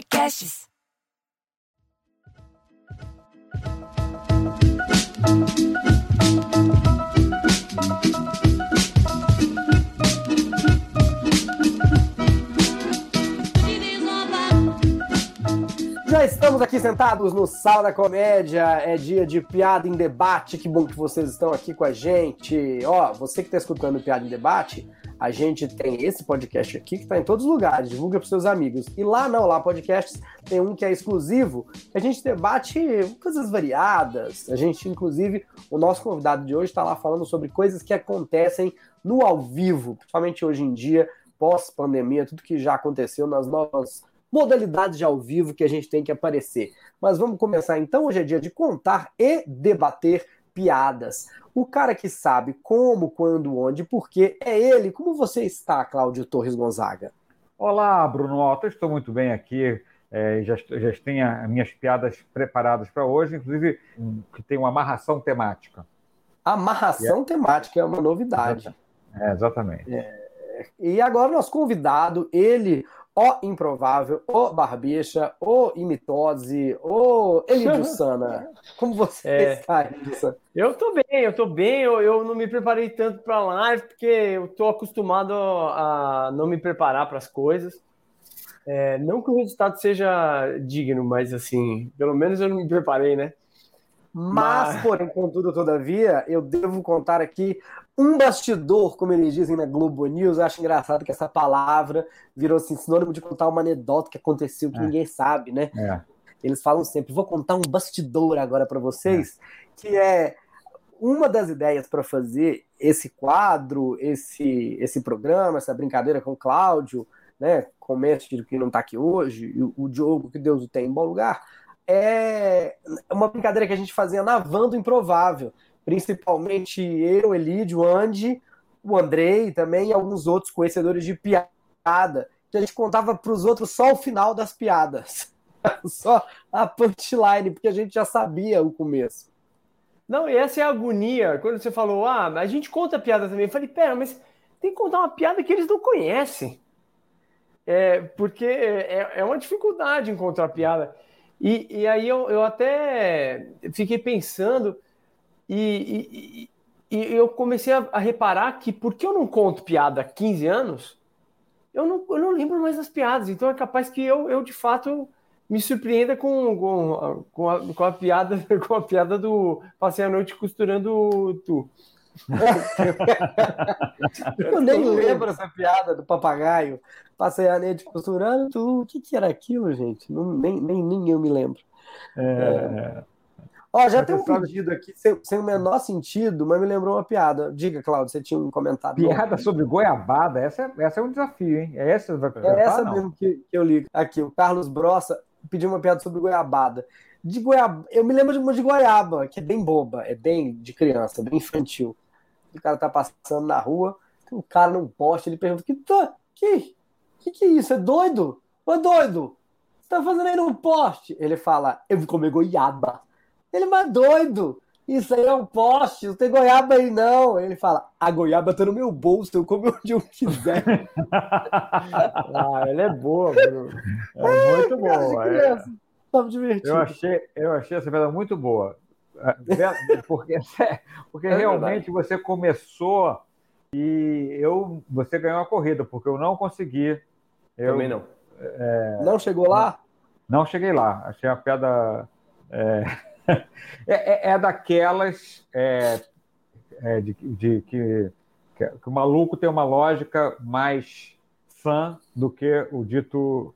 Podcasts. Já estamos aqui sentados no Sala da Comédia, é dia de piada em debate, que bom que vocês estão aqui com a gente. Ó, você que está escutando Piada em Debate, a gente tem esse podcast aqui que está em todos os lugares, divulga para seus amigos. E lá não, lá podcasts tem um que é exclusivo, que a gente debate coisas variadas. A gente, inclusive, o nosso convidado de hoje está lá falando sobre coisas que acontecem no ao vivo, principalmente hoje em dia, pós-pandemia, tudo que já aconteceu nas novas modalidades de ao vivo que a gente tem que aparecer. Mas vamos começar então. Hoje é dia de contar e debater piadas. O cara que sabe como, quando, onde, porquê é ele. Como você está, Cláudio Torres Gonzaga? Olá, Bruno Otto. Estou muito bem aqui. É, já, já tenho as minhas piadas preparadas para hoje, inclusive que tem uma amarração temática. Amarração é. temática é uma novidade. É, exatamente. É, e agora nosso convidado, ele, o improvável, o barbicha, o imitose, o Elidio Sana. Como você é. está? Eu tô bem, eu tô bem, eu, eu não me preparei tanto para live, porque eu tô acostumado a não me preparar para as coisas. É, não que o resultado seja digno, mas assim, pelo menos eu não me preparei, né? Mas, Mas, porém, contudo, todavia, eu devo contar aqui um bastidor, como eles dizem na Globo News. Eu acho engraçado que essa palavra virou assim, sinônimo de contar uma anedota que aconteceu que é. ninguém sabe, né? É. Eles falam sempre: vou contar um bastidor agora para vocês, é. que é uma das ideias para fazer esse quadro, esse, esse programa, essa brincadeira com o Cláudio, né? Com o mestre que não está aqui hoje, e o Diogo, que Deus o tem em bom lugar é uma brincadeira que a gente fazia na van do Improvável. Principalmente eu, Elídio, Andy, o Andrei também e alguns outros conhecedores de piada. Que a gente contava para os outros só o final das piadas. só a punchline, porque a gente já sabia o começo. Não, e essa é a agonia. Quando você falou, ah, a gente conta piada também. Eu falei, pera, mas tem que contar uma piada que eles não conhecem. É, porque é, é uma dificuldade encontrar piada. E, e aí eu, eu até fiquei pensando e, e, e eu comecei a, a, reparar que porque eu não conto piada há 15 anos, eu não, eu não lembro mais das piadas. Então é capaz que eu, eu de fato me surpreenda com, com, com, a, com a piada com a piada do passei a noite costurando tu. eu nem lembro essa piada do papagaio. Passei a noite costurando, tu, o que, que era aquilo, gente? Não, nem, nem, nem eu me lembro. É... Ó, já tem um pedido aqui sem, sem, o menor sentido, mas me lembrou uma piada. Diga, Claudio, você tinha um comentário. Piada sobre goiabada, essa, é, essa é um desafio, hein? É essa vai É essa não? mesmo que, que eu li. Aqui, o Carlos Brossa pediu uma piada sobre goiabada. De goiaba, eu me lembro de uma de goiaba, que é bem boba, é bem de criança, bem infantil. O cara tá passando na rua, tem um cara num poste, ele pergunta: que, tá, que, que que é isso? É doido? Ô doido, você tá fazendo aí no poste? Ele fala, eu vim comer goiaba. Ele, mas doido, isso aí é um poste, não tem goiaba aí não. Ele fala, a goiaba tá no meu bolso, eu como onde eu quiser. ah, ele é boa, Bruno. É, é muito boa. É. divertido. Eu achei, eu achei essa pedra muito boa. É, porque, porque é realmente você começou e eu, você ganhou a corrida, porque eu não consegui eu, Também não. É, não chegou lá? Não, não cheguei lá. Achei a pedra. É, é, é, é daquelas é, é, de, de que, que, o maluco tem uma lógica mais fã do que o dito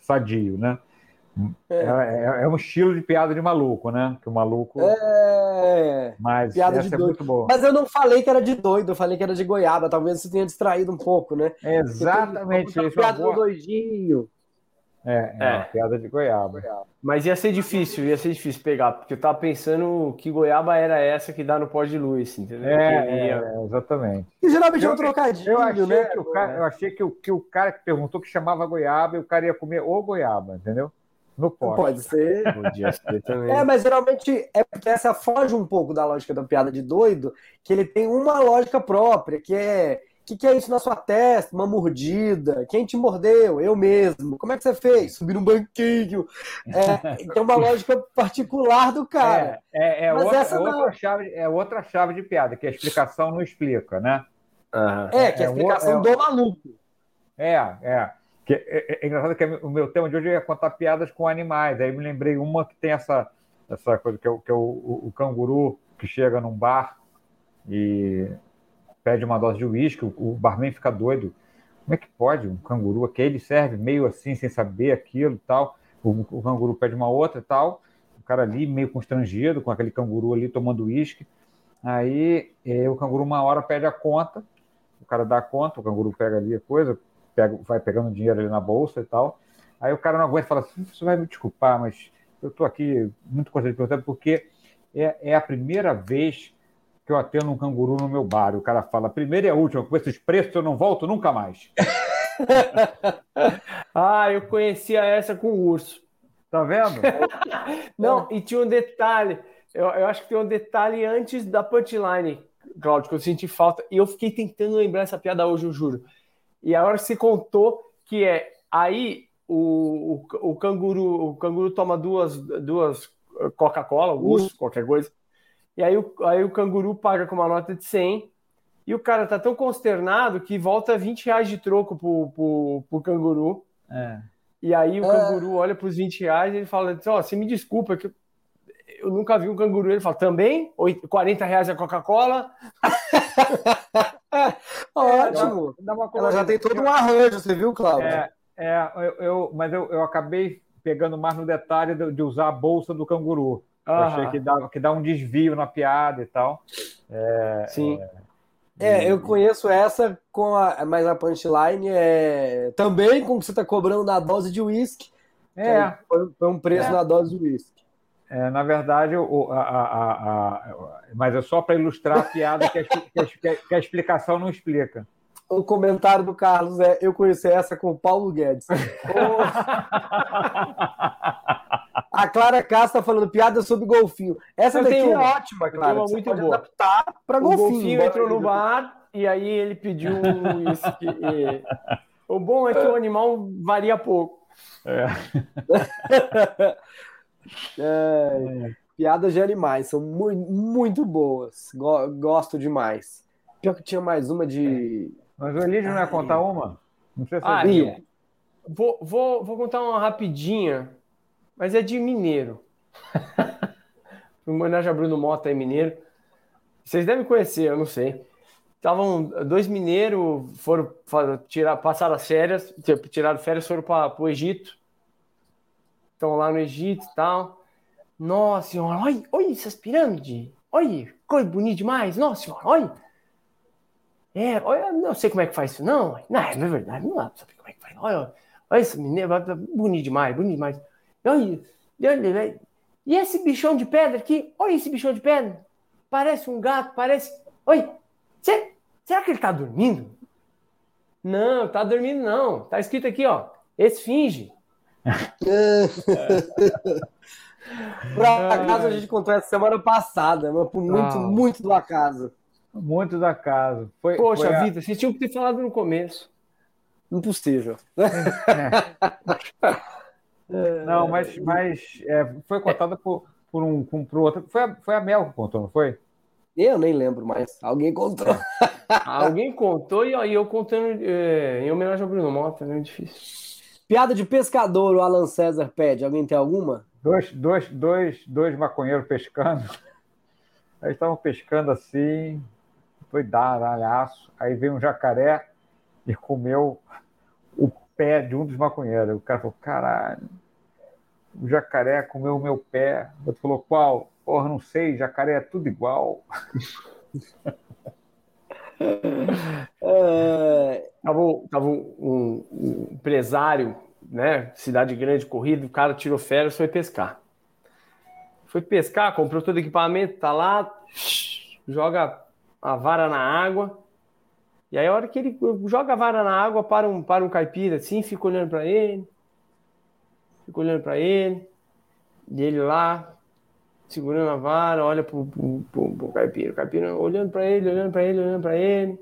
sadio, né? É. É, é, um estilo de piada de maluco, né? Que o maluco. É. Mas piada de doido. muito boa. Mas eu não falei que era de doido, eu falei que era de goiaba. Talvez você tenha distraído um pouco, né? Exatamente. Isso, piada boa... do doidinho. É, é, é. piada de goiaba. Mas ia ser difícil, ia ser difícil pegar, porque eu tava pensando que goiaba era essa que dá no pó de luz, entendeu? É, é exatamente. E geralmente é um trocadilho, eu achei né? Que o cara, eu achei que o, que o cara que perguntou que chamava goiaba e o cara ia comer o goiaba, entendeu? No poste. Pode ser. Podia ser também. É, mas geralmente é porque essa foge um pouco da lógica da piada de doido, que ele tem uma lógica própria, que é que, que é isso na sua testa? Uma mordida? Quem te mordeu? Eu mesmo. Como é que você fez? Subir um banquinho. É, tem uma lógica particular do cara. É, é, é outra, é outra chave, é outra chave de piada, que a explicação não explica, né? Uhum. É, que a explicação do maluco. É, é. Que, é, é, engraçado que o meu tema de hoje é contar piadas com animais. Aí me lembrei uma que tem essa, essa coisa que é, o, que é o, o, o canguru que chega num bar e pede uma dose de uísque, o barman fica doido. Como é que pode um canguru aqui? Ele serve meio assim, sem saber aquilo tal. O, o canguru pede uma outra e tal. O cara ali meio constrangido, com aquele canguru ali tomando uísque. Aí eh, o canguru uma hora pede a conta, o cara dá a conta, o canguru pega ali a coisa, pega, vai pegando dinheiro ali na bolsa e tal. Aí o cara não aguenta e fala assim, você vai me desculpar, mas eu estou aqui muito contente porque é, é a primeira vez que eu atendo um canguru no meu bar. O cara fala, primeira e a última, com esses preços eu não volto nunca mais. ah, eu conhecia essa com o urso. Tá vendo? não, e tinha um detalhe. Eu, eu acho que tem um detalhe antes da punchline, Claudio, que eu senti falta. E eu fiquei tentando lembrar essa piada hoje, eu juro. E a hora que você contou que é aí o, o, o canguru o canguru toma duas, duas Coca-Cola, urso, qualquer coisa. E aí o, aí o canguru paga com uma nota de 100 e o cara tá tão consternado que volta 20 reais de troco pro, pro, pro canguru. É. E aí o é. canguru olha pros 20 reais e ele fala: Ó, oh, você me desculpa, que eu nunca vi um canguru. Ele fala: também? 40 reais a Coca-Cola? Ótimo. Ela já tem todo um arranjo, você viu, Cláudio? É, é eu, eu, mas eu, eu acabei pegando mais no detalhe de, de usar a bolsa do canguru. Eu achei que dá, que dá um desvio na piada e tal. É, Sim. É, é, eu conheço essa com a. Mas a punchline é também com que você está cobrando na dose de uísque. É. Foi, um preço é. na dose de uísque. É, na verdade, o, a, a, a, mas é só para ilustrar a piada que a, que, que a, explicação não explica. O comentário do Carlos é: eu conheci essa com o Paulo Guedes. A Clara Castro tá falando piada sobre golfinho. Essa eu daqui é ótima, Clara. Uma muito boa. adaptar para golfinho. O golfinho entrou no bar e aí ele pediu um. E... O bom é que o animal varia pouco. É. é, piadas de animais são muito, muito boas. Gosto demais. Pior que tinha mais uma de. Mas o Elídio não ia contar uma? Não sei se ah. Vou, vou, vou contar uma rapidinha mas é de mineiro. o homenagem a Bruno Mota é mineiro. Vocês devem conhecer, eu não sei. Estavam dois mineiros, foram tirar, passaram as férias, tiraram férias, foram para o Egito. Estão lá no Egito e tal. Nossa senhora, olha, olha essas pirâmides. Olha, coisa bonita demais. Nossa senhora, olha. É, olha, não sei como é que faz isso, não. Não, é verdade, não dá pra saber como é que faz. Olha, olha esse mineiro, bonito demais, bonito demais. Olha, e esse bichão de pedra aqui? Olha esse bichão de pedra. Parece um gato, parece. Oi, será que ele está dormindo? Não, tá dormindo não. Tá escrito aqui, ó. Esfinge. Por acaso a gente contou essa semana passada, mas por muito, ah. muito do acaso. Muito do acaso. Foi, Poxa foi a... vida, vocês tinham que ter falado no começo. Impossível. É. Não, mas, mas é, foi contada por, por um por outro. Foi a, foi a Mel que contou, não foi? Eu nem lembro mais. Alguém contou. Alguém contou e aí eu contando é, em homenagem ao Bruno Mota, é difícil. Piada de pescador, o Alan César pede. Alguém tem alguma? Dois, dois, dois, dois maconheiros pescando. Aí estavam pescando assim, foi dar alhaço. Aí veio um jacaré e comeu o pé de um dos maconheiros. O cara falou: caralho, o jacaré comeu o meu pé. O outro falou, qual? Porra, não sei, jacaré é tudo igual. é, tava, tava um, um, empresário, né? Cidade grande, corrida, o cara tirou férias foi pescar. Foi pescar, comprou todo o equipamento, tá lá, joga a vara na água. E aí, a hora que ele joga a vara na água, para um, para um caipira assim, fica olhando para ele fico olhando para ele, e ele lá, segurando a vara, olha pro, pro, pro, pro caipira, o caipira olhando para ele, olhando para ele, olhando para ele.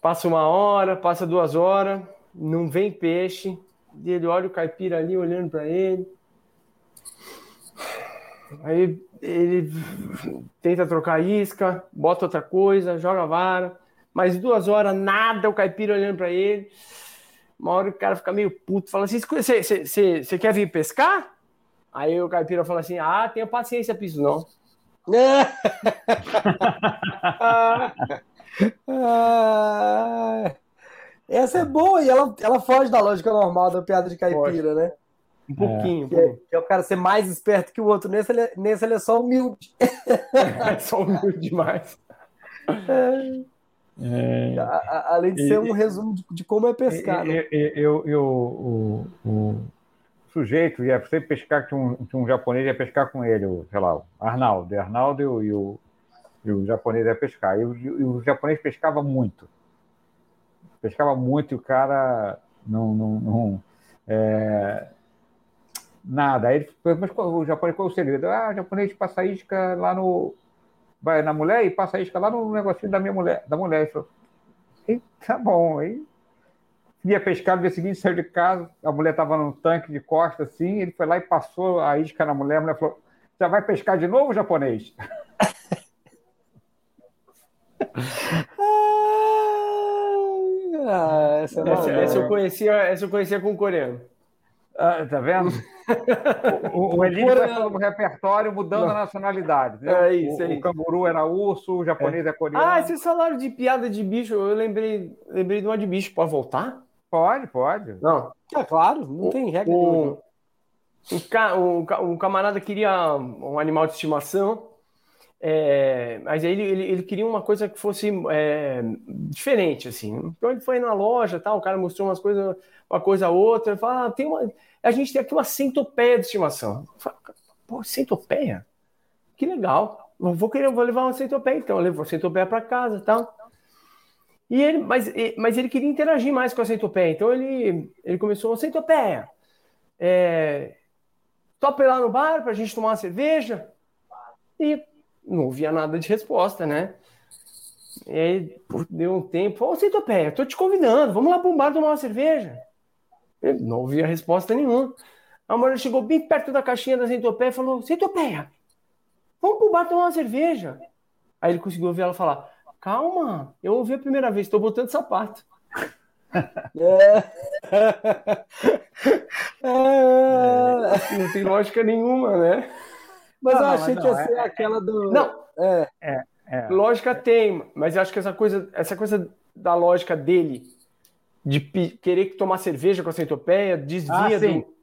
Passa uma hora, passa duas horas, não vem peixe. Ele olha o caipira ali olhando para ele. Aí ele tenta trocar isca, bota outra coisa, joga vara. Mais duas horas, nada, o caipira olhando para ele. Uma hora o cara fica meio puto, fala assim: você quer vir pescar? Aí o caipira fala assim: ah, tenha paciência pra isso não. essa é boa e ela, ela foge da lógica normal da piada de caipira, Foge. né? Um pouquinho. Que é, que é o cara ser mais esperto que o outro. Nesse ele, é- nesse ele é só humilde. É só humilde demais. A- a- além de E- ser um resumo de, de como é pescar. né? E- e- eu, eu, o, o sujeito ia sempre pescar, tinha um, um japonês ia pescar com ele, o, sei lá, o Arnaldo. Arnaldo e o, e o, e o japonês ia pescar. E o, e o japonês pescava muito. Pescava muito e o cara não. não, não é, nada. Aí ele falou, mas qual- o japonês, qual é o segredo? Ah, o japonês passa isca lá no. Vai na mulher e passa isca lá no negocinho da minha mulher. Da mulher. Ele falou, "Ih, tá bom. Aí ia pescar no dia seguinte, saiu de casa, a mulher estava num tanque de costa assim, ele foi lá e passou a isca na mulher, a mulher falou: Já vai pescar de novo, japonês? Ah, essa é Essa, essa eu conhecia, essa eu conhecia com o coreano. Ah, tá vendo? O, o Elídio vai falando do repertório, mudando a nacionalidade. entendeu? É isso, o, é o canguru era urso, o japonês é, coreano. Ah, vocês falaram de piada de bicho, eu lembrei, lembrei de uma de bicho. Pode voltar? Pode, pode. Não. É claro, não tem regra. nenhuma. O, ca- ca- um camarada queria um animal de estimação, é, mas aí ele, ele, ele queria uma coisa que fosse é, diferente, assim. Então ele foi na loja, tal, o cara mostrou umas coisas, uma coisa outra, ele falou, ah, tem uma, a gente tem aqui uma centopeia de estimação. Pô, centopeia? Que legal. Vou querer, vou levar uma centopeia, então. Eu levo a centopeia para casa, e tal. E ele, mas, mas ele queria interagir mais com a centopeia, então ele, ele começou, centopeia, é, topa lá no bar pra gente tomar uma cerveja? E não ouvia nada de resposta, né? E aí deu um tempo, ô centopeia, tô te convidando, vamos lá pro bar tomar uma cerveja. Ele não ouvia resposta nenhuma. A mulher chegou bem perto da caixinha da centopeia e falou, centopeia, vamos pro bar tomar uma cerveja. Aí ele conseguiu ouvir ela falar, calma, eu ouvi a primeira vez, tô botando sapato. É. Não tem lógica nenhuma, né? Mas Não, eu não, achei que ia ser aquela do. Não, É. É. lógica tem, mas eu acho que essa coisa, essa coisa da lógica dele de querer tomar cerveja com a centopeia desvia Ah, sim. do.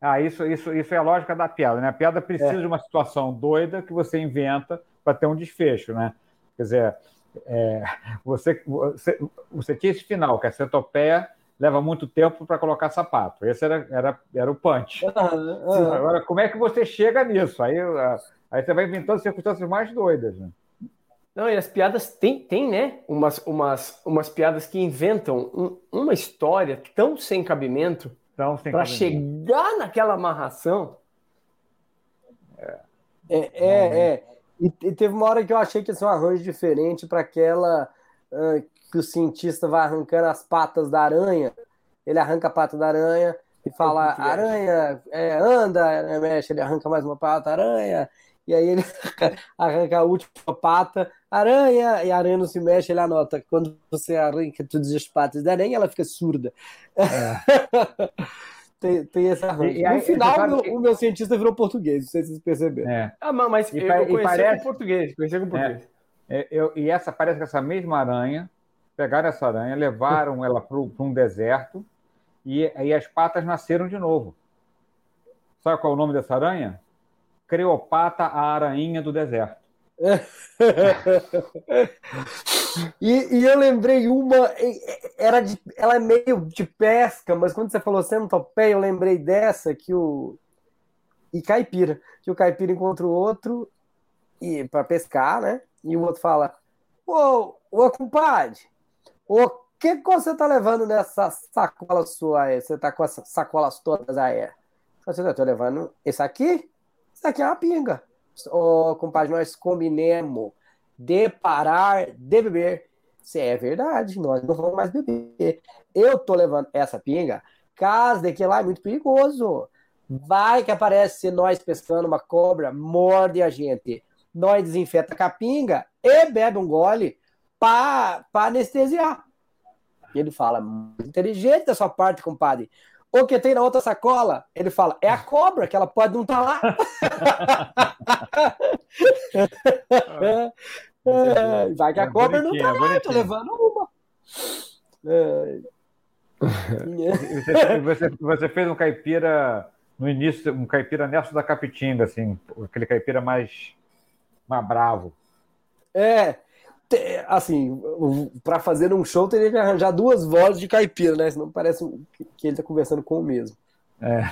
Ah, isso, isso, isso é a lógica da piada, né? A piada precisa de uma situação doida que você inventa para ter um desfecho, né? Quer dizer, é, você, você, você tinha esse final, que a centopeia leva muito tempo para colocar sapato. Esse era, era, era o punch. Agora, como é que você chega nisso? Aí, ah, aí você vai inventando circunstâncias mais doidas, né? Não, e as piadas tem, tem né? Umas, umas, umas piadas que inventam um- uma história tão sem cabimento sem para chegar naquela amarração. É, é, é. E, e teve uma hora que eu achei que ia ser um arranjo diferente para aquela ah, que o cientista vai arrancando as patas da aranha. Ele arranca a pata da aranha e fala: é? aranha, é, anda, mexe. Ele arranca mais uma pata, aranha. E aí ele arranca a última pata, aranha, e a aranha não se mexe. Ele anota: quando você arranca todas as patas da aranha, ela fica surda. tem, tem esse arranjo. É. E- e no final, você sabe meu- que- o meu cientista virou português, não sei se vocês perceberam. É. Ah, mas- E eu, eu e conhecia parece- com português, conhecia com português. É, eu- e essa parece que essa mesma aranha, pegaram essa aranha, levaram ela para um deserto e aí as patas nasceram de novo. Sabe qual é o nome dessa aranha? Creopata, a aranha do deserto. E, e eu lembrei uma, era de, ela é meio de pesca, mas quando você falou centopeia, eu lembrei dessa que o e caipira, que o caipira encontra o outro e para pescar, né? E o outro fala: "Ô, ô compadre, o que que você tá levando nessa sacola sua aí? Você tá com essas sacolas todas aí?" "Eu tô levando esse aqui? Isso aqui é uma pinga." Ô, compadre, nós combinemos de parar de beber Se é verdade, nós não vamos mais beber. Eu tô levando essa pinga, caso de que lá é muito perigoso. Vai que aparece nós pescando uma cobra, morde a gente. Nós desinfeta a capinga e bebe um gole para anestesiar. Ele fala, inteligente da sua parte, compadre. O que tem na outra sacola? Ele fala, é a cobra, que ela pode não estar tá lá. é, vai que a é cobra não está lá, tô levando uma. É. você, você, você, fez um caipira no início, um caipira nessa da Capitinga, assim, aquele caipira mais, mais bravo. É, assim, para fazer um show teria que arranjar duas vozes de caipira, né? Senão parece que ele tá conversando com o mesmo. É.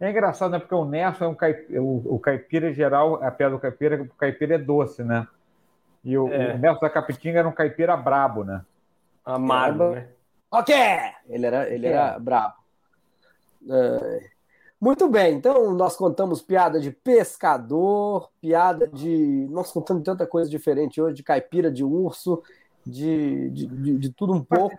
É engraçado, né? Porque o Nerso é um caipira, o, o caipira em geral, a pedra do caipira, o caipira é doce, né? E o, é. o Nerso da Capitinga era um caipira brabo, né? Amargo, né? Ok! Ele era, ele era brabo. É. Muito bem, então nós contamos piada de pescador, piada de. Nós contamos tanta coisa diferente hoje, de caipira, de urso, de, de, de, de tudo um pouco.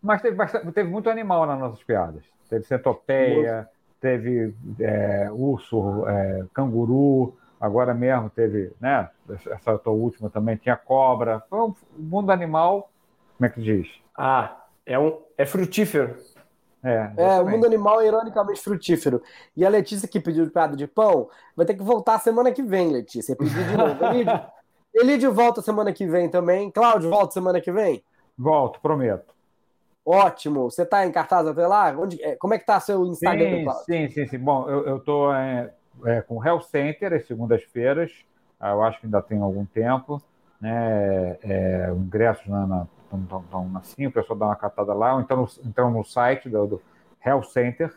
Mas, teve, teve, muito animal nas nossas piadas. Teve centopeia, teve é, urso, é, canguru, agora mesmo teve, né? Essa tua última também tinha cobra. Foi um mundo animal, como é que diz? Ah, é, um, é frutífero. É, é, o mundo animal é ironicamente frutífero. E a Letícia que pediu piada de pão vai ter que voltar semana que vem, Letícia. Pedir de novo. Elídio, Elídio volta semana que vem também. Cláudio volta semana que vem? Volto, prometo. Ótimo. Você está em cartaz até lá? Onde, é, como é que tá seu Instagram, sim, Cláudio? Sim, sim, sim. Bom, eu, tô é, é, com o Hell Center às segundas-feiras. Ah, eu acho que ainda tem algum tempo. Né? É, ingressos na, na estão assim, o pessoal dá uma catada lá, ou então, então no site do, do Health Center.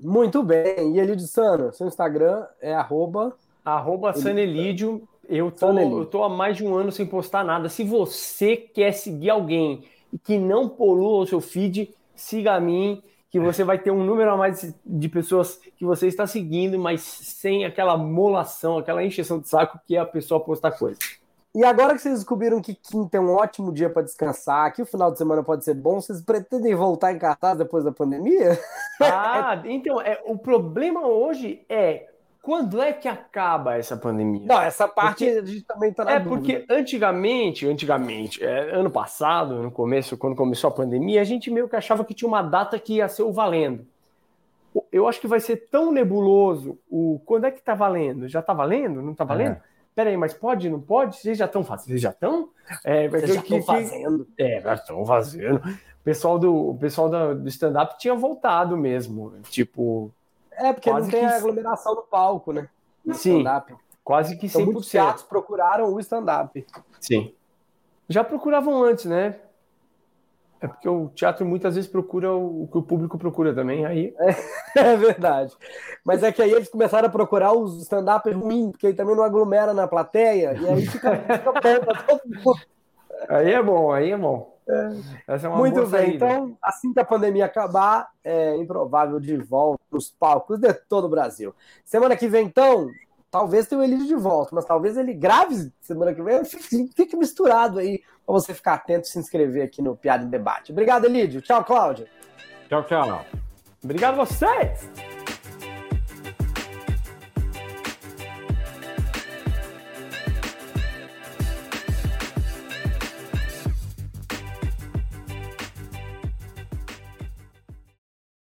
Muito bem. E Elidio Sano, seu Instagram é arroba... Arroba Sanelidio. Eu tô, eu tô há mais de um ano sem postar nada. Se você quer seguir alguém que não polua o seu feed, siga a mim, que você vai ter um número a mais de pessoas que você está seguindo, mas sem aquela molação, aquela encheção de saco que é a pessoa postar coisa. E agora que vocês descobriram que quinta é um ótimo dia para descansar, que o final de semana pode ser bom, vocês pretendem voltar em cartaz depois da pandemia? Ah, então, é, o problema hoje é quando é que acaba essa pandemia? Não, essa parte porque, a gente também está na É dúvida. porque antigamente, antigamente, é, ano passado, no começo, quando começou a pandemia, a gente meio que achava que tinha uma data que ia ser o valendo. Eu acho que vai ser tão nebuloso o quando é que está valendo? Já está valendo? Não está valendo? É peraí, mas pode, não pode? Vocês já estão fazendo? Vocês já estão? É, Vocês já estão fazendo? É, já estão fazendo. O pessoal do, o pessoal do stand-up tinha voltado mesmo. Tipo. É, porque não tem que... aglomeração no palco, né? No Sim. Quase que 100%. Então, muitos teatros procuraram o stand-up. Sim. Já procuravam antes, né? É porque o teatro muitas vezes procura o que o público procura também, aí... É, é verdade. Mas é que aí eles começaram a procurar os stand-up ruins, porque aí também não aglomera na plateia, e aí fica, fica bom. Aí é bom, aí é bom. É. É Muito bem, saída. então, assim que a pandemia acabar, é improvável de volta nos palcos de todo o Brasil. Semana que vem, então, talvez tenha o Elídio de volta, mas talvez ele grave semana que vem, fique misturado aí, para você ficar atento e se inscrever aqui no Piada em Debate. Obrigado, Elídio. Tchau, Cláudio. Tchau, tchau. Obrigado a vocês.